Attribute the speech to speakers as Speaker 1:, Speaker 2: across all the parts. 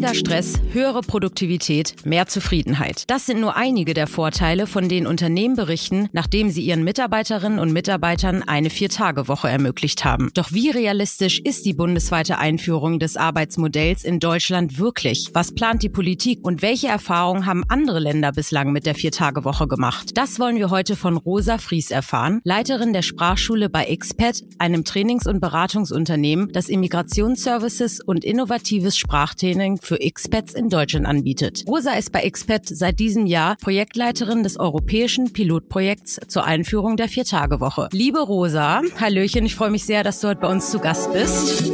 Speaker 1: Weniger Stress, höhere Produktivität, mehr Zufriedenheit. Das sind nur einige der Vorteile, von denen Unternehmen berichten, nachdem sie ihren Mitarbeiterinnen und Mitarbeitern eine Vier-Tage-Woche ermöglicht haben. Doch wie realistisch ist die bundesweite Einführung des Arbeitsmodells in Deutschland wirklich? Was plant die Politik und welche Erfahrungen haben andere Länder bislang mit der Vier-Tage-Woche gemacht? Das wollen wir heute von Rosa Fries erfahren, Leiterin der Sprachschule bei XPET, einem Trainings- und Beratungsunternehmen, das Immigrationsservices und innovatives Sprachtraining für Expats in Deutschland anbietet. Rosa ist bei Expat seit diesem Jahr Projektleiterin des europäischen Pilotprojekts zur Einführung der Viertagewoche. Liebe Rosa, Hallöchen, ich freue mich sehr, dass du heute bei uns zu Gast bist.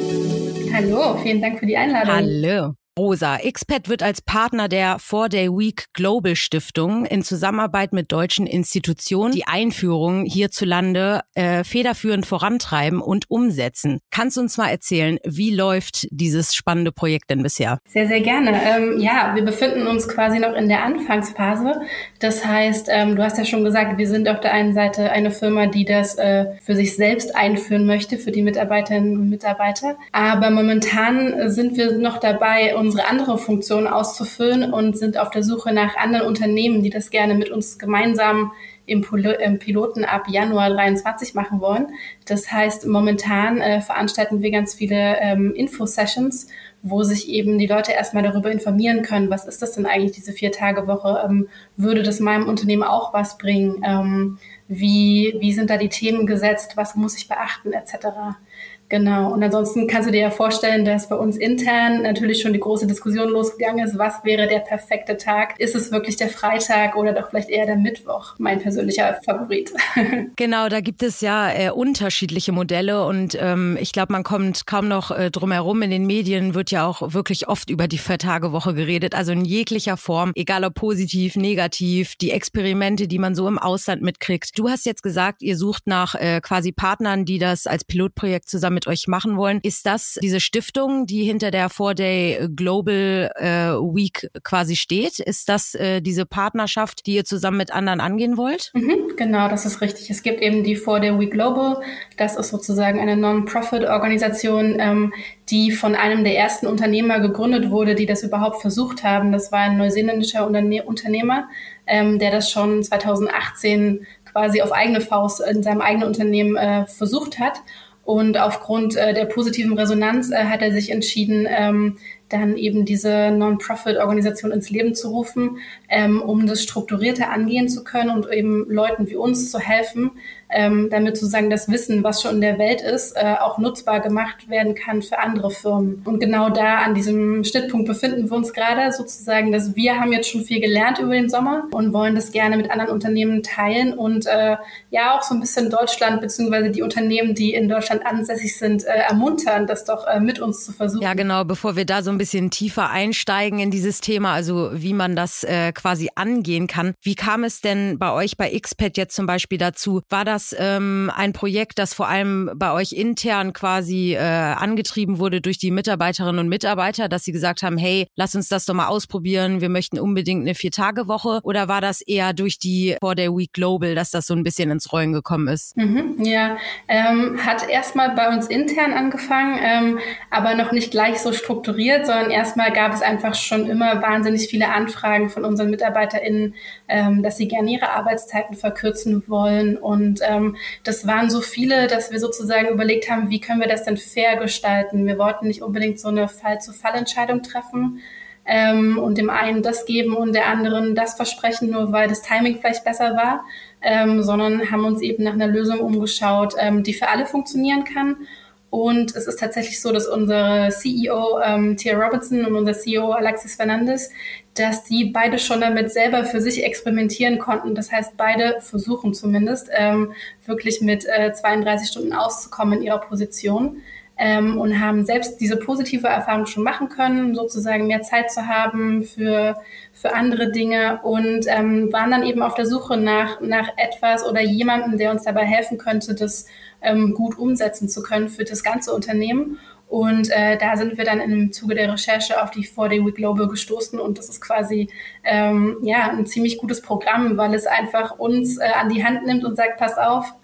Speaker 2: Hallo, vielen Dank für die Einladung.
Speaker 1: Hallo. Rosa, XPET wird als Partner der Four Day Week Global Stiftung in Zusammenarbeit mit deutschen Institutionen die Einführung hierzulande äh, federführend vorantreiben und umsetzen. Kannst du uns mal erzählen, wie läuft dieses spannende Projekt denn bisher?
Speaker 2: Sehr, sehr gerne. Ähm, ja, wir befinden uns quasi noch in der Anfangsphase. Das heißt, ähm, du hast ja schon gesagt, wir sind auf der einen Seite eine Firma, die das äh, für sich selbst einführen möchte, für die Mitarbeiterinnen und Mitarbeiter. Aber momentan sind wir noch dabei, unsere andere Funktion auszufüllen und sind auf der Suche nach anderen Unternehmen, die das gerne mit uns gemeinsam im, Piloten ab Januar 23 machen wollen. Das heißt, momentan äh, veranstalten wir ganz viele ähm, Info-Sessions, wo sich eben die Leute erstmal darüber informieren können, was ist das denn eigentlich, diese Vier-Tage-Woche? Ähm, würde das meinem Unternehmen auch was bringen? Ähm, wie, wie sind da die Themen gesetzt? Was muss ich beachten, etc. Genau. Und ansonsten kannst du dir ja vorstellen, dass bei uns intern natürlich schon die große Diskussion losgegangen ist. Was wäre der perfekte Tag? Ist es wirklich der Freitag oder doch vielleicht eher der Mittwoch? Mein persönlicher Favorit.
Speaker 1: Genau, da gibt es ja äh, unterschiedliche Modelle und ähm, ich glaube, man kommt kaum noch äh, drum herum. In den Medien wird ja auch wirklich oft über die Viertagewoche geredet, also in jeglicher Form, egal ob positiv, negativ, die Experimente, die man so im Ausland mitkriegt. Du hast jetzt gesagt, ihr sucht nach äh, quasi Partnern, die das als Pilotprojekt zusammen mit euch machen wollen. Ist das diese Stiftung, die hinter der Four Day Global äh, Week quasi steht? Ist das äh, diese Partnerschaft, die ihr zusammen mit anderen angehen wollt?
Speaker 2: Mhm, genau, das ist richtig. Es gibt eben die Four Day Week Global. Das ist sozusagen eine Non-Profit-Organisation, ähm, die von einem der ersten Unternehmer gegründet wurde, die das überhaupt versucht haben. Das war ein neuseeländischer Unterne Unternehmer, ähm, der das schon 2018 quasi auf eigene Faust in seinem eigenen Unternehmen äh, versucht hat. Und aufgrund äh, der positiven Resonanz äh, hat er sich entschieden, ähm, dann eben diese Non-Profit-Organisation ins Leben zu rufen, ähm, um das strukturierter angehen zu können und eben Leuten wie uns zu helfen, ähm, damit sozusagen das Wissen, was schon in der Welt ist, äh, auch nutzbar gemacht werden kann für andere Firmen. Und genau da an diesem Schnittpunkt befinden wir uns gerade sozusagen, dass wir haben jetzt schon viel gelernt über den Sommer und wollen das gerne mit anderen Unternehmen teilen und äh, ja auch so ein bisschen Deutschland beziehungsweise die Unternehmen, die in Deutschland ansässig sind, äh, ermuntern, das doch äh, mit uns zu versuchen.
Speaker 1: Ja, genau. Bevor wir da so ein bisschen tiefer einsteigen in dieses Thema, also wie man das äh, quasi angehen kann. Wie kam es denn bei euch bei XPET jetzt zum Beispiel dazu? War das ähm, ein Projekt, das vor allem bei euch intern quasi äh, angetrieben wurde durch die Mitarbeiterinnen und Mitarbeiter, dass sie gesagt haben, hey, lass uns das doch mal ausprobieren, wir möchten unbedingt eine Vier-Tage-Woche? Oder war das eher durch die Four Day Week Global, dass das so ein bisschen ins Rollen gekommen ist?
Speaker 2: Mhm, ja, ähm, hat erstmal bei uns intern angefangen, ähm, aber noch nicht gleich so strukturiert, sondern erstmal gab es einfach schon immer wahnsinnig viele Anfragen von unseren MitarbeiterInnen, ähm, dass sie gerne ihre Arbeitszeiten verkürzen wollen und ähm, das waren so viele, dass wir sozusagen überlegt haben, wie können wir das denn fair gestalten. Wir wollten nicht unbedingt so eine Fall-zu-Fall-Entscheidung treffen ähm, und dem einen das geben und der anderen das versprechen, nur weil das Timing vielleicht besser war, ähm, sondern haben uns eben nach einer Lösung umgeschaut, ähm, die für alle funktionieren kann und es ist tatsächlich so, dass unsere CEO ähm, Tia Robinson und unser CEO Alexis Fernandes, dass die beide schon damit selber für sich experimentieren konnten. Das heißt, beide versuchen zumindest ähm, wirklich mit äh, 32 Stunden auszukommen in ihrer Position ähm, und haben selbst diese positive Erfahrung schon machen können, sozusagen mehr Zeit zu haben für, für andere Dinge und ähm, waren dann eben auf der Suche nach, nach etwas oder jemandem, der uns dabei helfen könnte, das ähm, gut umsetzen zu können für das ganze Unternehmen. Und äh, da sind wir dann im Zuge der Recherche auf die 4-Day Week Global gestoßen und das ist quasi ähm, ja ein ziemlich gutes Programm, weil es einfach uns äh, an die Hand nimmt und sagt, passt auf,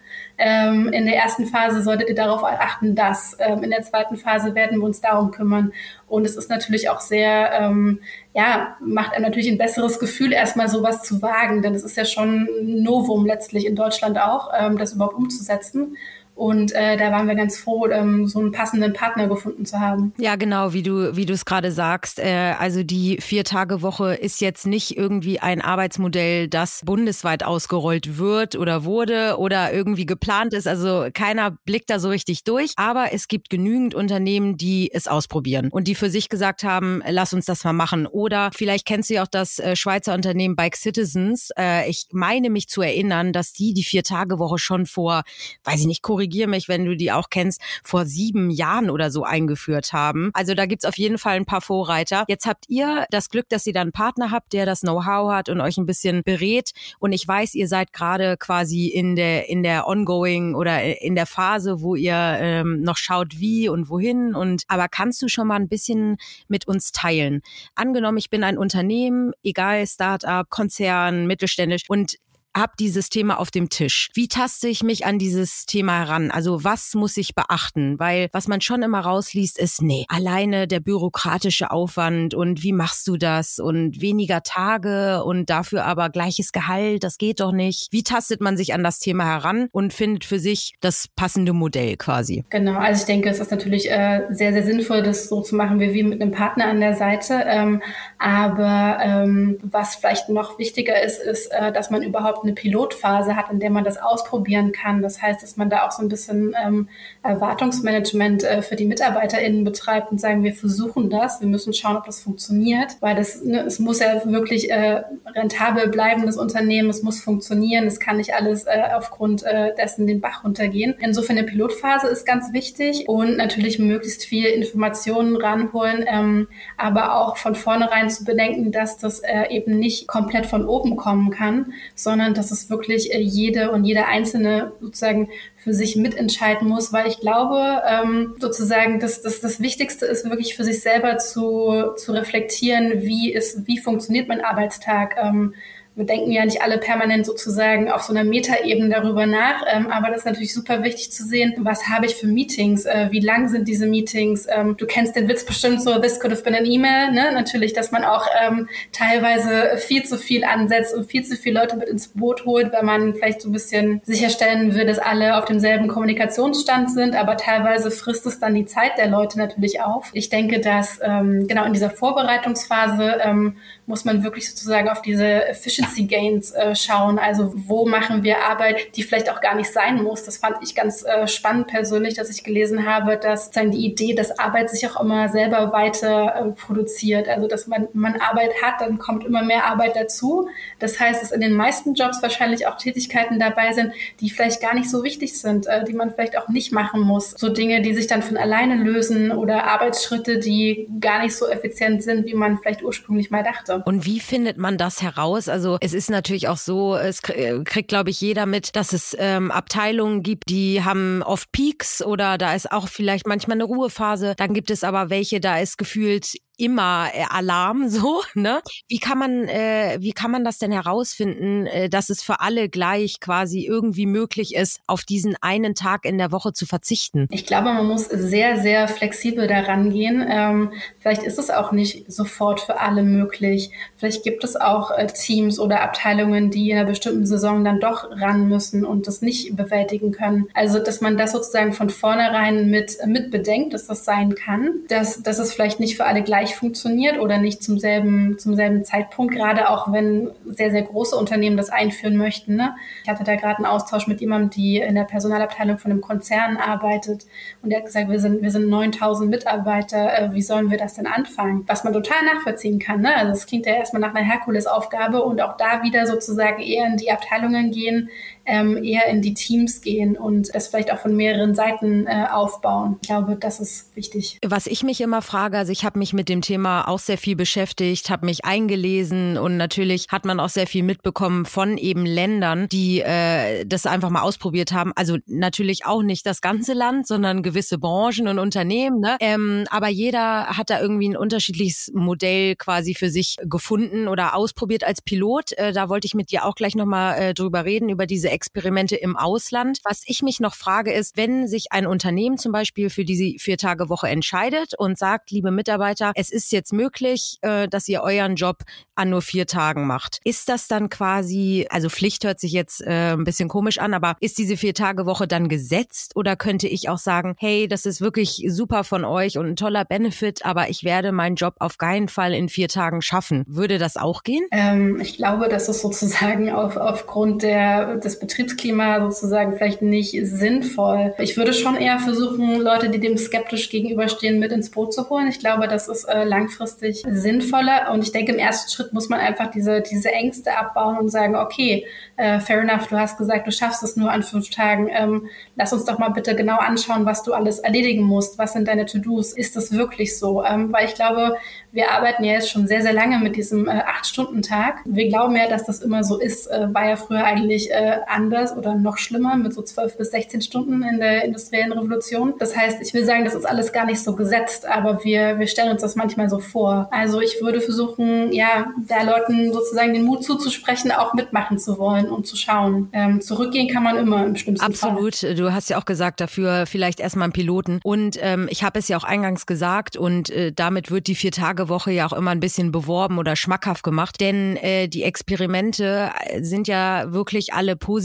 Speaker 2: ähm, in der ersten Phase solltet ihr darauf achten, dass ähm, in der zweiten Phase werden wir uns darum kümmern. Und es ist natürlich auch sehr, ähm, ja, macht einem natürlich ein besseres Gefühl, erstmal sowas zu wagen, denn es ist ja schon ein Novum letztlich in Deutschland auch, ähm, das überhaupt umzusetzen. Und äh, da waren wir ganz froh, ähm, so einen passenden Partner gefunden zu haben.
Speaker 1: Ja, genau, wie du wie du es gerade sagst. Äh, also die vier Tage Woche ist jetzt nicht irgendwie ein Arbeitsmodell, das bundesweit ausgerollt wird oder wurde oder irgendwie geplant ist. Also keiner blickt da so richtig durch. Aber es gibt genügend Unternehmen, die es ausprobieren und die für sich gesagt haben, lass uns das mal machen. Oder vielleicht kennst du ja auch das äh, Schweizer Unternehmen Bike Citizens. Äh, ich meine mich zu erinnern, dass die die vier Tage Woche schon vor, weiß ich nicht, korrigiere mich, wenn du die auch kennst, vor sieben Jahren oder so eingeführt haben. Also da gibt's auf jeden Fall ein paar Vorreiter. Jetzt habt ihr das Glück, dass ihr da einen Partner habt, der das Know-how hat und euch ein bisschen berät. Und ich weiß, ihr seid gerade quasi in der, in der ongoing oder in der Phase, wo ihr ähm, noch schaut, wie und wohin. Und aber kannst du schon mal ein bisschen mit uns teilen? Angenommen, ich bin ein Unternehmen, egal Startup, Konzern, mittelständisch und habe dieses Thema auf dem Tisch. Wie taste ich mich an dieses Thema heran? Also was muss ich beachten? Weil was man schon immer rausliest, ist, nee, alleine der bürokratische Aufwand und wie machst du das und weniger Tage und dafür aber gleiches Gehalt, das geht doch nicht. Wie tastet man sich an das Thema heran und findet für sich das passende Modell quasi?
Speaker 2: Genau, also ich denke, es ist natürlich äh, sehr, sehr sinnvoll, das so zu machen wie wir mit einem Partner an der Seite. Ähm, aber ähm, was vielleicht noch wichtiger ist, ist, äh, dass man überhaupt eine Pilotphase hat, in der man das ausprobieren kann. Das heißt, dass man da auch so ein bisschen ähm, Erwartungsmanagement äh, für die MitarbeiterInnen betreibt und sagen, wir versuchen das, wir müssen schauen, ob das funktioniert, weil das, ne, es muss ja wirklich äh, rentabel bleiben, das Unternehmen, es muss funktionieren, es kann nicht alles äh, aufgrund äh, dessen den Bach runtergehen. Insofern eine Pilotphase ist ganz wichtig und natürlich möglichst viel Informationen ranholen, ähm, aber auch von vornherein zu bedenken, dass das äh, eben nicht komplett von oben kommen kann, sondern dass es wirklich äh, jede und jeder Einzelne sozusagen für sich mitentscheiden muss, weil ich glaube, ähm, sozusagen, dass, dass das Wichtigste ist, wirklich für sich selber zu, zu reflektieren, wie ist, wie funktioniert mein Arbeitstag, ähm, wir denken ja nicht alle permanent sozusagen auf so einer Metaebene darüber nach, ähm, aber das ist natürlich super wichtig zu sehen, was habe ich für Meetings, äh, wie lang sind diese Meetings. Ähm, du kennst den Witz bestimmt so, this could have been an email, ne? Natürlich, dass man auch ähm, teilweise viel zu viel ansetzt und viel zu viele Leute mit ins Boot holt, weil man vielleicht so ein bisschen sicherstellen will, dass alle auf demselben Kommunikationsstand sind, aber teilweise frisst es dann die Zeit der Leute natürlich auf. Ich denke, dass ähm, genau in dieser Vorbereitungsphase ähm, muss man wirklich sozusagen auf diese Efficiency Gains äh, schauen. Also wo machen wir Arbeit, die vielleicht auch gar nicht sein muss. Das fand ich ganz äh, spannend persönlich, dass ich gelesen habe, dass dann die Idee, dass Arbeit sich auch immer selber weiter äh, produziert. Also dass man, man Arbeit hat, dann kommt immer mehr Arbeit dazu. Das heißt, dass in den meisten Jobs wahrscheinlich auch Tätigkeiten dabei sind, die vielleicht gar nicht so wichtig sind, äh, die man vielleicht auch nicht machen muss. So Dinge, die sich dann von alleine lösen oder Arbeitsschritte, die gar nicht so effizient sind, wie man vielleicht ursprünglich mal dachte.
Speaker 1: Und wie findet man das heraus? Also es ist natürlich auch so, es äh, kriegt, glaube ich, jeder mit, dass es ähm, Abteilungen gibt, die haben oft Peaks oder da ist auch vielleicht manchmal eine Ruhephase. Dann gibt es aber welche, da ist gefühlt immer äh, Alarm so, ne? Wie kann man äh, wie kann man das denn herausfinden, äh, dass es für alle gleich quasi irgendwie möglich ist, auf diesen einen Tag in der Woche zu verzichten?
Speaker 2: Ich glaube, man muss sehr sehr flexibel daran gehen. Ähm, vielleicht ist es auch nicht sofort für alle möglich. Vielleicht gibt es auch äh, Teams oder Abteilungen, die in einer bestimmten Saison dann doch ran müssen und das nicht bewältigen können. Also, dass man das sozusagen von vornherein mit mit bedenkt, dass das sein kann, dass dass es vielleicht nicht für alle gleich gleich funktioniert oder nicht zum selben, zum selben Zeitpunkt, gerade auch wenn sehr, sehr große Unternehmen das einführen möchten. Ne? Ich hatte da gerade einen Austausch mit jemandem, die in der Personalabteilung von einem Konzern arbeitet und der hat gesagt, wir sind, wir sind 9000 Mitarbeiter, äh, wie sollen wir das denn anfangen? Was man total nachvollziehen kann. Ne? Also es klingt ja erstmal nach einer Herkulesaufgabe und auch da wieder sozusagen eher in die Abteilungen gehen, ähm, eher in die Teams gehen und das vielleicht auch von mehreren Seiten äh, aufbauen. Ich glaube, das ist wichtig.
Speaker 1: Was ich mich immer frage, also ich habe mich mit dem Thema auch sehr viel beschäftigt, habe mich eingelesen und natürlich hat man auch sehr viel mitbekommen von eben Ländern, die äh, das einfach mal ausprobiert haben. Also natürlich auch nicht das ganze Land, sondern gewisse Branchen und Unternehmen. Ne? Ähm, aber jeder hat da irgendwie ein unterschiedliches Modell quasi für sich gefunden oder ausprobiert als Pilot. Äh, da wollte ich mit dir auch gleich nochmal äh, drüber reden, über diese Experimente im Ausland. Was ich mich noch frage ist, wenn sich ein Unternehmen zum Beispiel für diese Vier-Tage-Woche entscheidet und sagt, liebe Mitarbeiter, es ist jetzt möglich, äh, dass ihr euren Job an nur vier Tagen macht. Ist das dann quasi, also Pflicht hört sich jetzt äh, ein bisschen komisch an, aber ist diese Vier-Tage-Woche dann gesetzt oder könnte ich auch sagen, hey, das ist wirklich super von euch und ein toller Benefit, aber ich werde meinen Job auf keinen Fall in vier Tagen schaffen. Würde das auch gehen?
Speaker 2: Ähm, ich glaube, dass es sozusagen auf, aufgrund der, des Betriebsklimas sozusagen vielleicht nicht sinnvoll. Ich würde schon eher versuchen, Leute, die dem skeptisch gegenüberstehen, mit ins Boot zu holen. Ich glaube, das ist äh, langfristig sinnvoller. Und ich denke, im ersten Schritt muss man einfach diese, diese Ängste abbauen und sagen, okay, äh, fair enough, du hast gesagt, du schaffst es nur an fünf Tagen. Ähm, lass uns doch mal bitte genau anschauen, was du alles erledigen musst. Was sind deine To-Dos? Ist das wirklich so? Ähm, weil ich glaube, wir arbeiten ja jetzt schon sehr, sehr lange mit diesem äh, Acht-Stunden-Tag. Wir glauben ja, dass das immer so ist. Äh, war ja früher eigentlich äh, anders oder noch schlimmer mit so zwölf bis 16 Stunden in der industriellen Revolution. Das heißt, ich will sagen, das ist alles gar nicht so gesetzt, aber wir, wir stellen uns das manchmal so vor. Also ich würde versuchen, ja, da Leuten sozusagen den Mut zuzusprechen, auch mitmachen zu wollen und zu schauen. Ähm, zurückgehen kann man immer im schlimmsten
Speaker 1: Absolut.
Speaker 2: Fall.
Speaker 1: Du hast ja auch gesagt, dafür vielleicht erstmal einen Piloten. Und ähm, ich habe es ja auch eingangs gesagt und äh, damit wird die Vier-Tage-Woche ja auch immer ein bisschen beworben oder schmackhaft gemacht. Denn äh, die Experimente äh, sind ja wirklich alle positiv,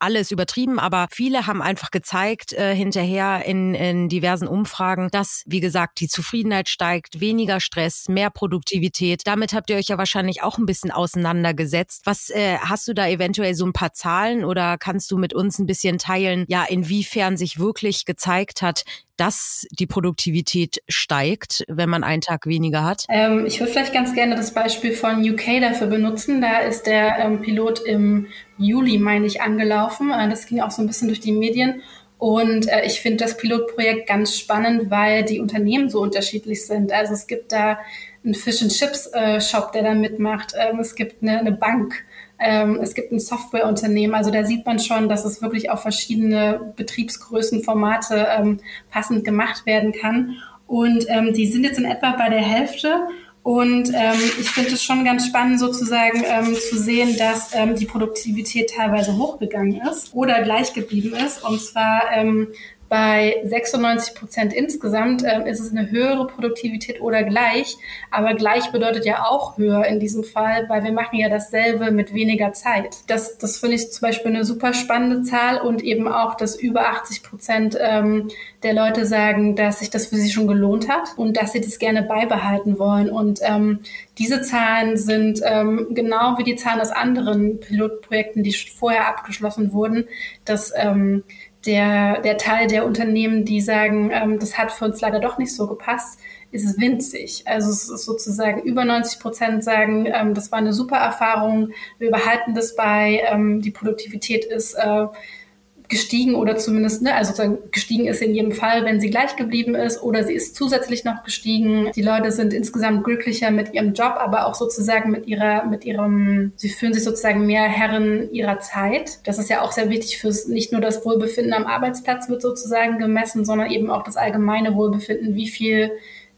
Speaker 1: alles übertrieben, aber viele haben einfach gezeigt äh, hinterher in, in diversen Umfragen, dass, wie gesagt, die Zufriedenheit steigt, weniger Stress, mehr Produktivität. Damit habt ihr euch ja wahrscheinlich auch ein bisschen auseinandergesetzt. Was äh, hast du da eventuell so ein paar Zahlen oder kannst du mit uns ein bisschen teilen, ja, inwiefern sich wirklich gezeigt hat, dass die Produktivität steigt, wenn man einen Tag weniger hat?
Speaker 2: Ähm, ich würde vielleicht ganz gerne das Beispiel von UK dafür benutzen. Da ist der ähm, Pilot im Juli, meine ich, angelaufen. Äh, das ging auch so ein bisschen durch die Medien. Und äh, ich finde das Pilotprojekt ganz spannend, weil die Unternehmen so unterschiedlich sind. Also es gibt da einen Fish and Chips äh, Shop, der da mitmacht. Ähm, es gibt eine, eine Bank. Ähm, es gibt ein Softwareunternehmen. Also da sieht man schon, dass es wirklich auf verschiedene Betriebsgrößen, Formate ähm, passend gemacht werden kann. Und ähm, die sind jetzt in etwa bei der Hälfte. Und ähm, ich finde es schon ganz spannend, sozusagen ähm, zu sehen, dass ähm, die Produktivität teilweise hochgegangen ist oder gleich geblieben ist. Und zwar bei 96 Prozent insgesamt äh, ist es eine höhere Produktivität oder gleich. Aber gleich bedeutet ja auch höher in diesem Fall, weil wir machen ja dasselbe mit weniger Zeit. Das, das finde ich zum Beispiel eine super spannende Zahl und eben auch, dass über 80 Prozent ähm, der Leute sagen, dass sich das für sie schon gelohnt hat und dass sie das gerne beibehalten wollen. Und ähm, diese Zahlen sind ähm, genau wie die Zahlen aus anderen Pilotprojekten, die vorher abgeschlossen wurden, dass ähm, der, der Teil der Unternehmen, die sagen, ähm, das hat für uns leider doch nicht so gepasst, ist winzig. Also es ist sozusagen über 90 Prozent sagen, ähm, das war eine super Erfahrung, wir behalten das bei, ähm, die Produktivität ist äh, gestiegen oder zumindest, ne, also sozusagen gestiegen ist in jedem Fall, wenn sie gleich geblieben ist oder sie ist zusätzlich noch gestiegen. Die Leute sind insgesamt glücklicher mit ihrem Job, aber auch sozusagen mit ihrer, mit ihrem, sie fühlen sich sozusagen mehr Herren ihrer Zeit. Das ist ja auch sehr wichtig fürs, nicht nur das Wohlbefinden am Arbeitsplatz wird sozusagen gemessen, sondern eben auch das allgemeine Wohlbefinden, wie viel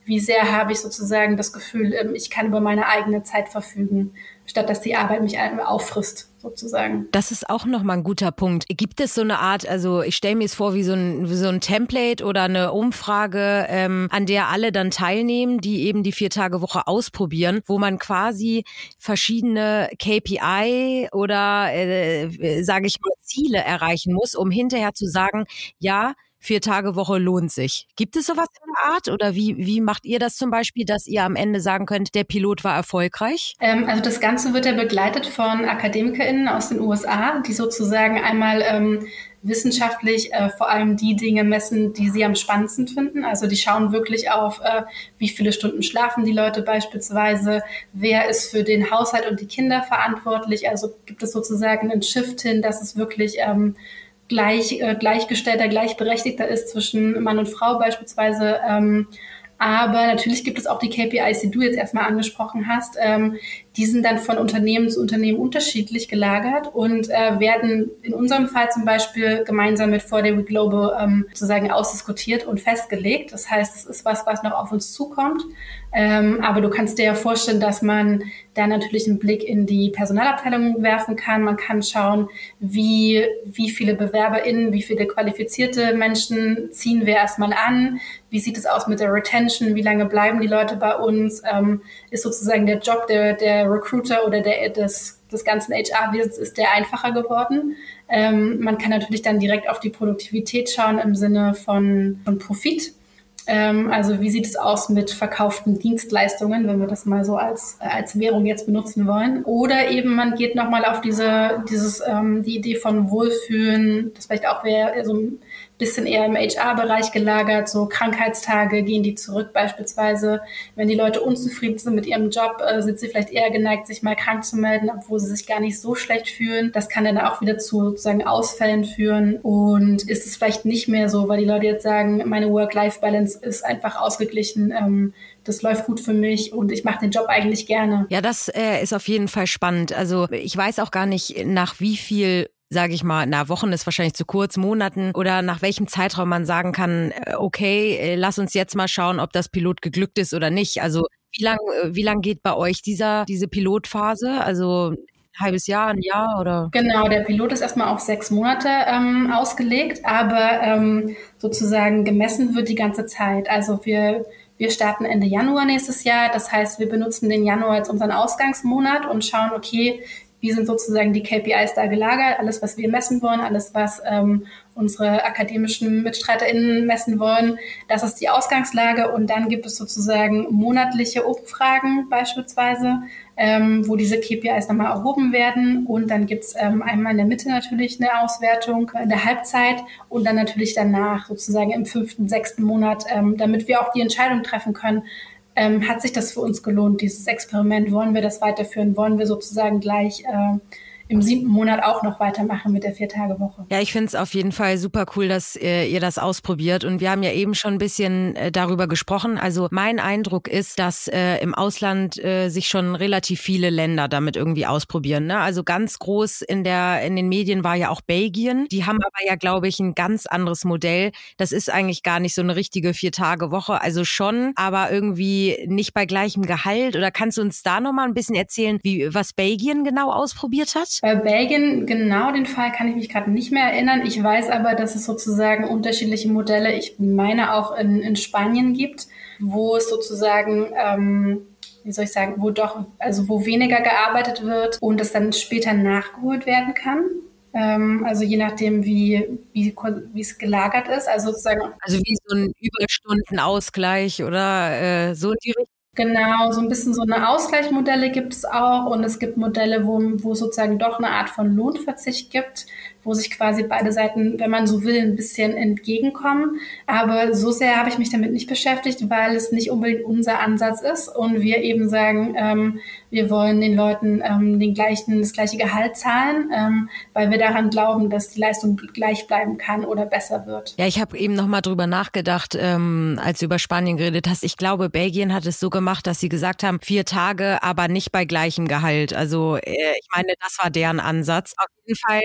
Speaker 2: wie sehr habe ich sozusagen das Gefühl, ähm, ich kann über meine eigene Zeit verfügen, statt dass die Arbeit mich auffrisst sozusagen.
Speaker 1: Das ist auch nochmal ein guter Punkt. Gibt es so eine Art, also ich stelle mir es vor wie so ein, wie so ein Template oder eine Umfrage, ähm, an der alle dann teilnehmen, die eben die Vier-Tage-Woche ausprobieren, wo man quasi verschiedene KPI oder, äh, äh sage ich mal, Ziele erreichen muss, um hinterher zu sagen, ja, vier Tage Woche lohnt sich. Gibt es sowas in der Art oder wie, wie macht ihr das zum Beispiel, dass ihr am Ende sagen könnt, der Pilot war erfolgreich?
Speaker 2: Ähm, also das Ganze wird ja begleitet von AkademikerInnen aus den USA, die sozusagen einmal ähm, wissenschaftlich äh, vor allem die Dinge messen, die sie am spannendsten finden. Also die schauen wirklich auf, äh, wie viele Stunden schlafen die Leute beispielsweise, wer ist für den Haushalt und die Kinder verantwortlich. Also gibt es sozusagen einen Shift hin, dass es wirklich ähm, gleich, äh, gleichgestellter, gleichberechtigter ist zwischen Mann und Frau beispielsweise. Ähm, Aber natürlich gibt es auch die KPIs, die du jetzt erstmal angesprochen hast. Ähm, die sind dann von Unternehmen zu Unternehmen unterschiedlich gelagert und äh, werden in unserem Fall zum Beispiel gemeinsam mit 4 Week Global ähm, sozusagen ausdiskutiert und festgelegt. Das heißt, es ist was, was noch auf uns zukommt. Ähm, aber du kannst dir ja vorstellen, dass man da natürlich einen Blick in die Personalabteilung werfen kann. Man kann schauen, wie, wie viele BewerberInnen, wie viele qualifizierte Menschen ziehen wir erstmal an, wie sieht es aus mit der Retention, wie lange bleiben die Leute bei uns, ähm, ist sozusagen der Job der, der Recruiter oder der, des, des ganzen HR-Wesens ist der einfacher geworden. Ähm, man kann natürlich dann direkt auf die Produktivität schauen im Sinne von, von Profit. Ähm, also wie sieht es aus mit verkauften Dienstleistungen, wenn wir das mal so als, als Währung jetzt benutzen wollen. Oder eben man geht nochmal auf diese, dieses, ähm, die Idee von Wohlfühlen, das vielleicht auch wäre so ein bisschen eher im HR-Bereich gelagert, so Krankheitstage gehen die zurück beispielsweise. Wenn die Leute unzufrieden sind mit ihrem Job, äh, sind sie vielleicht eher geneigt, sich mal krank zu melden, obwohl sie sich gar nicht so schlecht fühlen. Das kann dann auch wieder zu sozusagen Ausfällen führen. Und ist es vielleicht nicht mehr so, weil die Leute jetzt sagen, meine Work-Life-Balance ist einfach ausgeglichen. Ähm, das läuft gut für mich und ich mache den Job eigentlich gerne.
Speaker 1: Ja, das äh, ist auf jeden Fall spannend. Also ich weiß auch gar nicht, nach wie viel sage ich mal, na Wochen ist wahrscheinlich zu kurz, Monaten oder nach welchem Zeitraum man sagen kann, äh, okay, äh, lass uns jetzt mal schauen, ob das Pilot geglückt ist oder nicht. Also wie lang, äh, wie lang geht bei euch dieser, diese Pilotphase? Also ein halbes Jahr, ein Jahr oder?
Speaker 2: Genau, der Pilot ist erstmal auf sechs Monate ähm, ausgelegt, aber ähm, sozusagen gemessen wird die ganze Zeit. Also wir wir starten Ende Januar nächstes Jahr. Das heißt, wir benutzen den Januar als unseren Ausgangsmonat und schauen, okay, wie sind sozusagen die KPIs da gelagert, alles, was wir messen wollen, alles, was ähm, unsere akademischen MitstreiterInnen messen wollen. Das ist die Ausgangslage und dann gibt es sozusagen monatliche Umfragen beispielsweise, ähm, wo diese KPIs nochmal erhoben werden und dann gibt es ähm, einmal in der Mitte natürlich eine Auswertung in der Halbzeit und dann natürlich danach sozusagen im fünften, sechsten Monat, ähm, damit wir auch die Entscheidung treffen können, ähm, hat sich das für uns gelohnt, dieses Experiment? Wollen wir das weiterführen? Wollen wir sozusagen gleich äh, im siebten Monat auch noch weitermachen mit der Vier-Tage-Woche.
Speaker 1: Ja, ich finde es auf jeden Fall super cool, dass äh, ihr das ausprobiert. Und wir haben ja eben schon ein bisschen äh, darüber gesprochen. Also mein Eindruck ist, dass äh, im Ausland äh, sich schon relativ viele Länder damit irgendwie ausprobieren. Ne? Also ganz groß in der in den Medien war ja auch Belgien. Die haben aber ja, glaube ich, ein ganz anderes Modell. Das ist eigentlich gar nicht so eine richtige Vier-Tage-Woche. Also schon, aber irgendwie nicht bei gleichem Gehalt. Oder kannst du uns da nochmal ein bisschen erzählen, wie was Belgien genau ausprobiert hat?
Speaker 2: Bei Belgien, genau den Fall kann ich mich gerade nicht mehr erinnern. Ich weiß aber, dass es sozusagen unterschiedliche Modelle, ich meine auch in, in Spanien gibt, wo es sozusagen, ähm, wie soll ich sagen, wo doch, also wo weniger gearbeitet wird und es dann später nachgeholt werden kann ähm, also je nachdem, wie, wie, wie es gelagert ist. Also sozusagen.
Speaker 1: Also wie so ein Überstundenausgleich oder äh, so in die Richtung.
Speaker 2: Genau, so ein bisschen so eine Ausgleichsmodelle gibt es auch und es gibt Modelle, wo, wo es sozusagen doch eine Art von Lohnverzicht gibt wo sich quasi beide Seiten, wenn man so will, ein bisschen entgegenkommen. Aber so sehr habe ich mich damit nicht beschäftigt, weil es nicht unbedingt unser Ansatz ist und wir eben sagen, ähm, wir wollen den Leuten ähm, den gleichen, das gleiche Gehalt zahlen, ähm, weil wir daran glauben, dass die Leistung gleich bleiben kann oder besser wird.
Speaker 1: Ja, ich habe eben noch mal drüber nachgedacht, ähm, als du über Spanien geredet hast. Ich glaube, Belgien hat es so gemacht, dass sie gesagt haben, vier Tage, aber nicht bei gleichem Gehalt. Also äh, ich meine, das war deren Ansatz. Auf jeden Fall,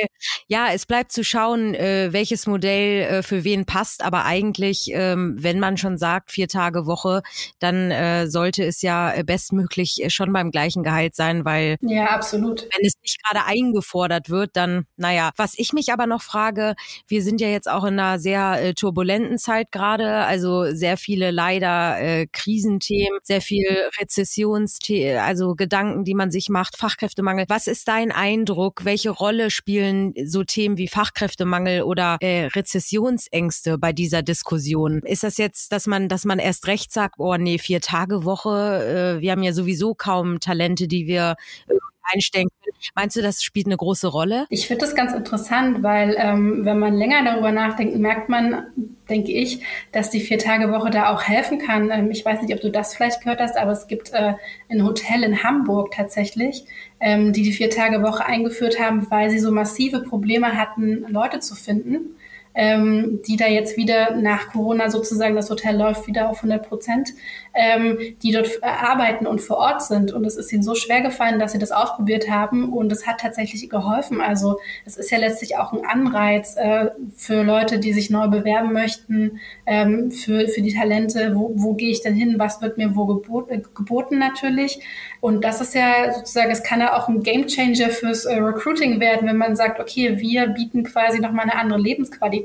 Speaker 1: ja, es bleibt zu schauen, äh, welches Modell äh, für wen passt. Aber eigentlich, ähm, wenn man schon sagt, vier Tage Woche, dann äh, sollte es ja bestmöglich schon beim gleichen Gehalt sein, weil
Speaker 2: ja, absolut.
Speaker 1: Wenn es nicht gerade eingefordert wird, dann, naja, was ich mich aber noch frage, wir sind ja jetzt auch in einer sehr äh, turbulenten Zeit gerade, also sehr viele leider äh, Krisenthemen, sehr viel Rezessionsthemen, also Gedanken, die man sich macht, Fachkräftemangel. Was ist dein Eindruck? Welche Rolle spielen so Themen wie Fachkräftemangel oder äh, Rezessionsängste bei dieser Diskussion? Ist das jetzt, dass man, dass man erst recht sagt, oh nee, vier Tage Woche, äh, wir haben ja sowieso kaum Talente, die wir äh, einstellen können. Meinst du, das spielt eine große Rolle?
Speaker 2: Ich finde das ganz interessant, weil ähm, wenn man länger darüber nachdenkt, merkt man, denke ich, dass die Vier-Tage-Woche da auch helfen kann. Ähm, ich weiß nicht, ob du das vielleicht gehört hast, aber es gibt äh, ein Hotel in Hamburg tatsächlich, ähm, die die Vier-Tage-Woche eingeführt haben, weil sie so massive Probleme hatten, Leute zu finden ähm, die da jetzt wieder nach Corona sozusagen, das Hotel läuft wieder auf 100 Prozent, ähm, die dort äh, arbeiten und vor Ort sind. Und es ist ihnen so schwer gefallen, dass sie das ausprobiert haben und es hat tatsächlich geholfen. Also es ist ja letztlich auch ein Anreiz äh, für Leute, die sich neu bewerben möchten, ähm, für, für die Talente, wo, wo gehe ich denn hin, was wird mir wo gebot, äh, geboten natürlich. Und das ist ja sozusagen, es kann ja auch ein Gamechanger fürs äh, Recruiting werden, wenn man sagt, okay, wir bieten quasi nochmal eine andere Lebensqualität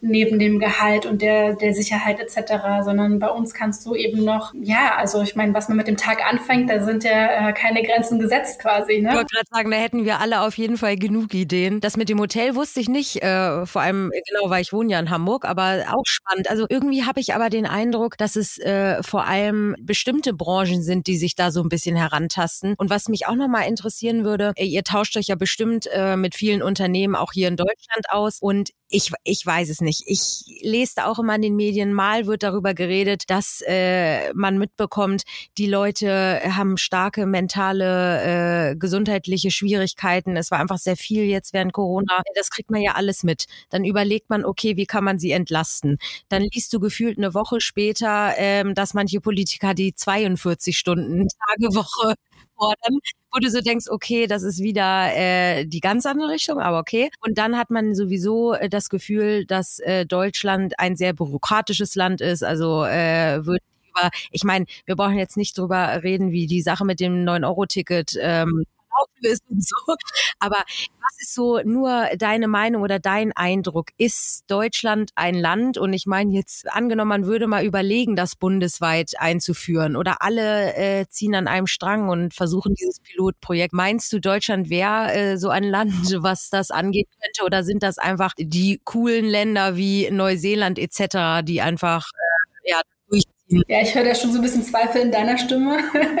Speaker 2: neben dem Gehalt und der, der Sicherheit etc., sondern bei uns kannst du eben noch, ja, also ich meine, was man mit dem Tag anfängt, da sind ja äh, keine Grenzen gesetzt quasi. Ne?
Speaker 1: Ich wollte gerade sagen, da hätten wir alle auf jeden Fall genug Ideen. Das mit dem Hotel wusste ich nicht, äh, vor allem, genau, weil ich wohne ja in Hamburg, aber auch spannend. Also irgendwie habe ich aber den Eindruck, dass es äh, vor allem bestimmte Branchen sind, die sich da so ein bisschen herantasten. Und was mich auch nochmal interessieren würde, ihr tauscht euch ja bestimmt äh, mit vielen Unternehmen auch hier in Deutschland aus und ich, ich weiß es nicht. Ich lese da auch immer in den Medien, mal wird darüber geredet, dass äh, man mitbekommt, die Leute haben starke mentale, äh, gesundheitliche Schwierigkeiten. Es war einfach sehr viel jetzt während Corona. Das kriegt man ja alles mit. Dann überlegt man, okay, wie kann man sie entlasten? Dann liest du gefühlt eine Woche später, ähm, dass manche Politiker die 42 Stunden Tagewoche fordern, wo du so denkst, okay, das ist wieder äh, die ganz andere Richtung, aber okay. Und dann hat man sowieso äh, das Gefühl, dass äh, Deutschland ein sehr bürokratisches Land ist. Also äh, wird über, ich meine, wir brauchen jetzt nicht drüber reden, wie die Sache mit dem 9-Euro-Ticket ähm, auflöst und so. Aber was ist so nur deine Meinung oder dein Eindruck? Ist Deutschland ein Land? Und ich meine jetzt angenommen, man würde mal überlegen, das bundesweit einzuführen oder alle äh, ziehen an einem Strang und versuchen dieses Pilotprojekt. Meinst du, Deutschland wäre äh, so ein Land, was das angeht könnte? Oder sind das einfach die coolen Länder wie Neuseeland etc., die einfach äh, ja,
Speaker 2: ich höre da schon so ein bisschen Zweifel in deiner Stimme.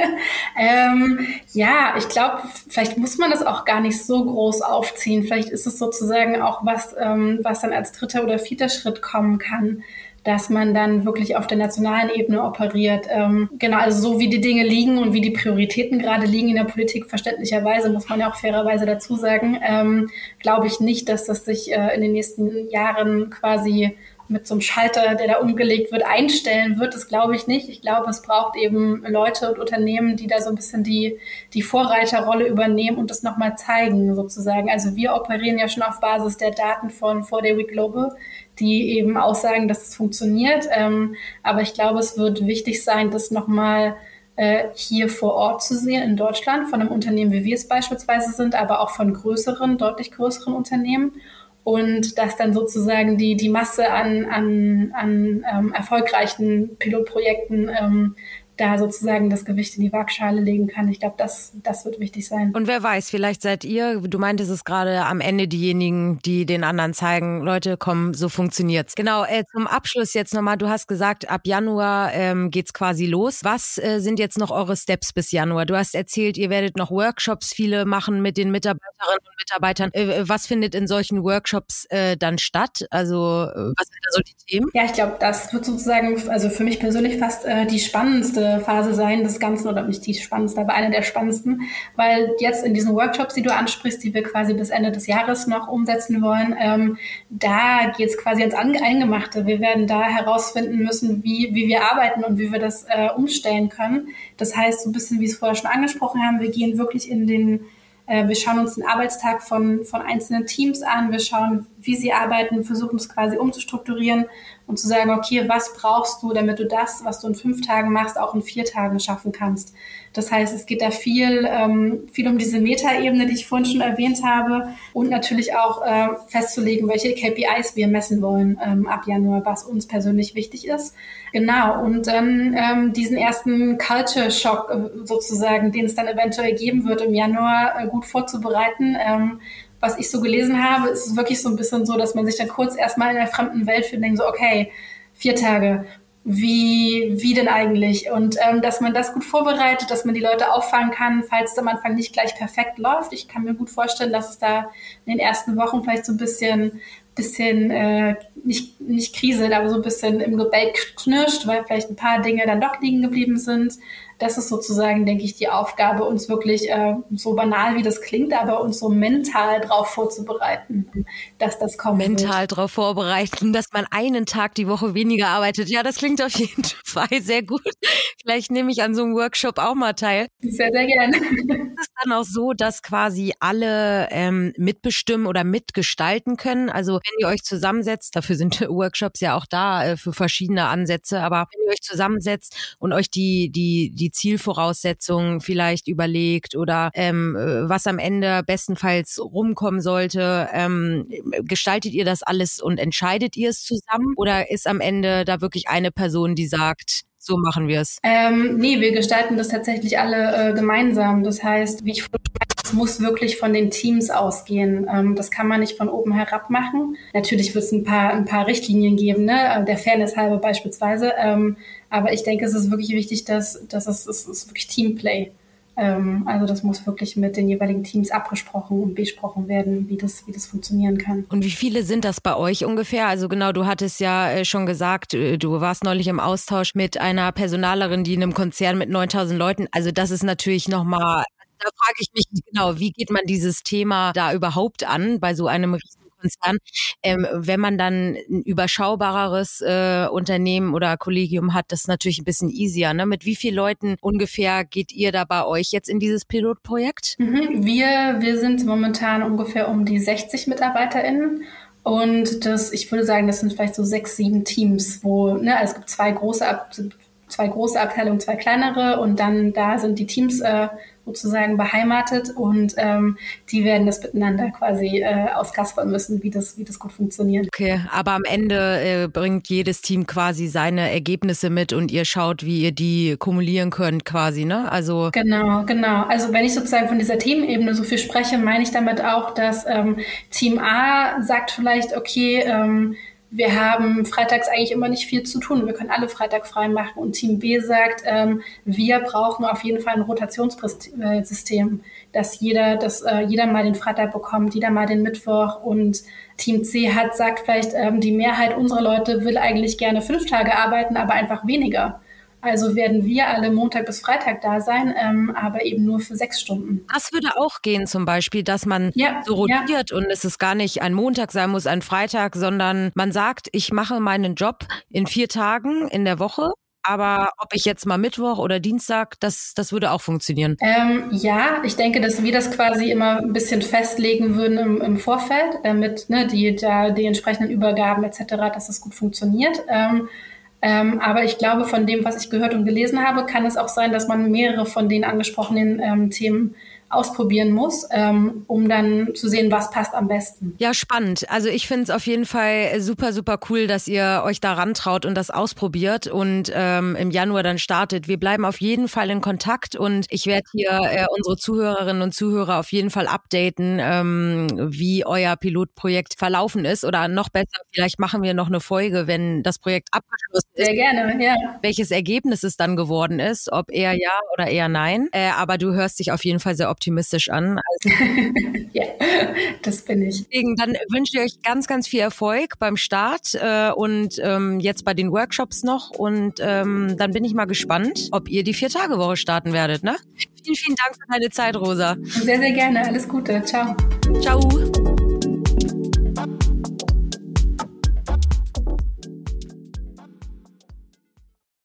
Speaker 2: ähm, ja, ich glaube, vielleicht muss man das auch gar nicht so groß aufziehen. Vielleicht ist es sozusagen auch was, ähm, was dann als dritter oder vierter Schritt kommen kann, dass man dann wirklich auf der nationalen Ebene operiert. Ähm, genau, also so wie die Dinge liegen und wie die Prioritäten gerade liegen in der Politik, verständlicherweise, muss man ja auch fairerweise dazu sagen, ähm, glaube ich nicht, dass das sich äh, in den nächsten Jahren quasi mit so einem Schalter, der da umgelegt wird, einstellen wird, das glaube ich nicht. Ich glaube, es braucht eben Leute und Unternehmen, die da so ein bisschen die, die Vorreiterrolle übernehmen und das nochmal zeigen, sozusagen. Also wir operieren ja schon auf Basis der Daten von 4 Week Global, die eben aussagen, dass es funktioniert. Ähm, aber ich glaube, es wird wichtig sein, das nochmal äh, hier vor Ort zu sehen in Deutschland, von einem Unternehmen, wie wir es beispielsweise sind, aber auch von größeren, deutlich größeren Unternehmen und dass dann sozusagen die, die Masse an, an, an ähm, erfolgreichen Pilotprojekten ähm, da sozusagen das Gewicht in die Waagschale legen kann. Ich glaube, das, das wird wichtig sein.
Speaker 1: Und wer weiß, vielleicht seid ihr, du meintest es gerade am Ende diejenigen, die den anderen zeigen, Leute, komm, so funktioniert's. Genau, äh, zum Abschluss jetzt nochmal, du hast gesagt, ab Januar ähm, geht's quasi los. Was äh, sind jetzt noch eure Steps bis Januar? Du hast erzählt, ihr werdet noch Workshops viele machen mit den Mitarbeiterinnen und Mitarbeitern. Äh, was findet in solchen Workshops äh, dann statt? Also äh, was sind da so die Themen?
Speaker 2: Ja, ich glaube, das wird sozusagen, also für mich persönlich fast äh, die spannendste Phase sein des Ganzen oder nicht die spannendste, aber eine der spannendsten, weil jetzt in diesen Workshops, die du ansprichst, die wir quasi bis Ende des Jahres noch umsetzen wollen, ähm, da geht es quasi ans Eingemachte. Wir werden da herausfinden müssen, wie, wie wir arbeiten und wie wir das äh, umstellen können. Das heißt, so ein bisschen, wie es vorher schon angesprochen haben, wir gehen wirklich in den äh, wir schauen uns den Arbeitstag von, von einzelnen Teams an, wir schauen, wie sie arbeiten, versuchen es quasi umzustrukturieren und zu sagen, okay, was brauchst du, damit du das, was du in fünf Tagen machst, auch in vier Tagen schaffen kannst. Das heißt, es geht da viel, ähm, viel um diese Metaebene, die ich vorhin schon erwähnt habe und natürlich auch äh, festzulegen, welche KPIs wir messen wollen ähm, ab Januar, was uns persönlich wichtig ist. Genau, und dann ähm, diesen ersten Culture Shock äh, sozusagen, den es dann eventuell geben wird im Januar, äh, gut vorzubereiten. Was ich so gelesen habe, ist es wirklich so ein bisschen so, dass man sich dann kurz erstmal in der fremden Welt findet und denkt so, okay, vier Tage, wie, wie denn eigentlich? Und ähm, dass man das gut vorbereitet, dass man die Leute auffangen kann, falls es am Anfang nicht gleich perfekt läuft. Ich kann mir gut vorstellen, dass es da in den ersten Wochen vielleicht so ein bisschen, bisschen äh, nicht, nicht kriselt, aber so ein bisschen im Gebälk knirscht, weil vielleicht ein paar Dinge dann doch liegen geblieben sind. Das ist sozusagen, denke ich, die Aufgabe, uns wirklich äh, so banal wie das klingt, aber uns so mental darauf vorzubereiten, dass das kommt.
Speaker 1: Mental darauf vorbereiten, dass man einen Tag die Woche weniger arbeitet. Ja, das klingt auf jeden Fall sehr gut. Vielleicht nehme ich an so einem Workshop auch mal teil.
Speaker 2: Sehr, sehr gerne.
Speaker 1: Ist es dann auch so, dass quasi alle ähm, mitbestimmen oder mitgestalten können? Also wenn ihr euch zusammensetzt, dafür sind Workshops ja auch da äh, für verschiedene Ansätze, aber wenn ihr euch zusammensetzt und euch die, die, die Zielvoraussetzungen vielleicht überlegt oder ähm, äh, was am Ende bestenfalls rumkommen sollte, ähm, gestaltet ihr das alles und entscheidet ihr es zusammen oder ist am Ende da wirklich eine Person, die sagt, so machen wir es?
Speaker 2: Ähm, nee, wir gestalten das tatsächlich alle äh, gemeinsam. Das heißt, wie ich es muss wirklich von den Teams ausgehen. Ähm, das kann man nicht von oben herab machen. Natürlich wird es ein paar, ein paar Richtlinien geben, ne? der Fairness halber beispielsweise. Ähm, aber ich denke, es ist wirklich wichtig, dass, dass es, es ist wirklich Teamplay. Ähm, also das muss wirklich mit den jeweiligen Teams abgesprochen und besprochen werden, wie das, wie das funktionieren kann.
Speaker 1: Und wie viele sind das bei euch ungefähr? Also genau, du hattest ja äh, schon gesagt, äh, du warst neulich im Austausch mit einer Personalerin, die in einem Konzern mit 9000 Leuten, also das ist natürlich nochmal da frage ich mich genau, wie geht man dieses Thema da überhaupt an bei so einem riesen Konzern. Ähm, wenn man dann ein überschaubareres äh, Unternehmen oder Kollegium hat, das ist natürlich ein bisschen easier. Ne? Mit wie vielen Leuten ungefähr geht ihr da bei euch jetzt in dieses Pilotprojekt?
Speaker 2: Mhm. Wir, wir sind momentan ungefähr um die 60 MitarbeiterInnen. Und das, ich würde sagen, das sind vielleicht so sechs, sieben Teams, wo, ne, also es gibt zwei große, zwei große Abteilungen, zwei kleinere und dann da sind die Teams äh, sozusagen beheimatet und ähm, die werden das miteinander quasi äh, auskaspern müssen, wie das, wie das gut funktioniert.
Speaker 1: Okay, aber am Ende äh, bringt jedes Team quasi seine Ergebnisse mit und ihr schaut, wie ihr die kumulieren könnt quasi, ne? Also
Speaker 2: genau, genau. Also wenn ich sozusagen von dieser Themenebene so viel spreche, meine ich damit auch, dass ähm, Team A sagt vielleicht, okay, ähm, wir haben freitags eigentlich immer nicht viel zu tun. Wir können alle Freitag frei machen. Und Team B sagt, ähm, wir brauchen auf jeden Fall ein Rotationssystem, dass jeder, dass äh, jeder mal den Freitag bekommt, jeder mal den Mittwoch. Und Team C hat sagt vielleicht, ähm, die Mehrheit unserer Leute will eigentlich gerne fünf Tage arbeiten, aber einfach weniger. Also werden wir alle Montag bis Freitag da sein, ähm, aber eben nur für sechs Stunden.
Speaker 1: Das würde auch gehen zum Beispiel, dass man ja, so rotiert ja. und es ist gar nicht ein Montag sein muss, ein Freitag, sondern man sagt, ich mache meinen Job in vier Tagen in der Woche. Aber ob ich jetzt mal Mittwoch oder Dienstag, das, das würde auch funktionieren.
Speaker 2: Ähm, ja, ich denke, dass wir das quasi immer ein bisschen festlegen würden im, im Vorfeld, damit ne, die, da, die entsprechenden Übergaben etc., dass das gut funktioniert. Ähm, ähm, aber ich glaube, von dem, was ich gehört und gelesen habe, kann es auch sein, dass man mehrere von den angesprochenen ähm, Themen ausprobieren muss, ähm, um dann zu sehen, was passt am besten.
Speaker 1: Ja, spannend. Also ich finde es auf jeden Fall super, super cool, dass ihr euch da rantraut und das ausprobiert und ähm, im Januar dann startet. Wir bleiben auf jeden Fall in Kontakt und ich werde hier äh, unsere Zuhörerinnen und Zuhörer auf jeden Fall updaten, ähm, wie euer Pilotprojekt verlaufen ist. Oder noch besser, vielleicht machen wir noch eine Folge, wenn das Projekt abgeschlossen ist.
Speaker 2: Sehr gerne, ja.
Speaker 1: Welches Ergebnis es dann geworden ist, ob eher ja oder eher nein. Äh, aber du hörst dich auf jeden Fall sehr optimistisch an.
Speaker 2: Also ja, das bin ich.
Speaker 1: Deswegen, dann wünsche ich euch ganz, ganz viel Erfolg beim Start äh, und ähm, jetzt bei den Workshops noch. Und ähm, dann bin ich mal gespannt, ob ihr die Vier-Tage-Woche starten werdet. Ne? Vielen, vielen Dank für deine Zeit, Rosa.
Speaker 2: Sehr, sehr gerne. Alles Gute. Ciao.
Speaker 1: Ciao.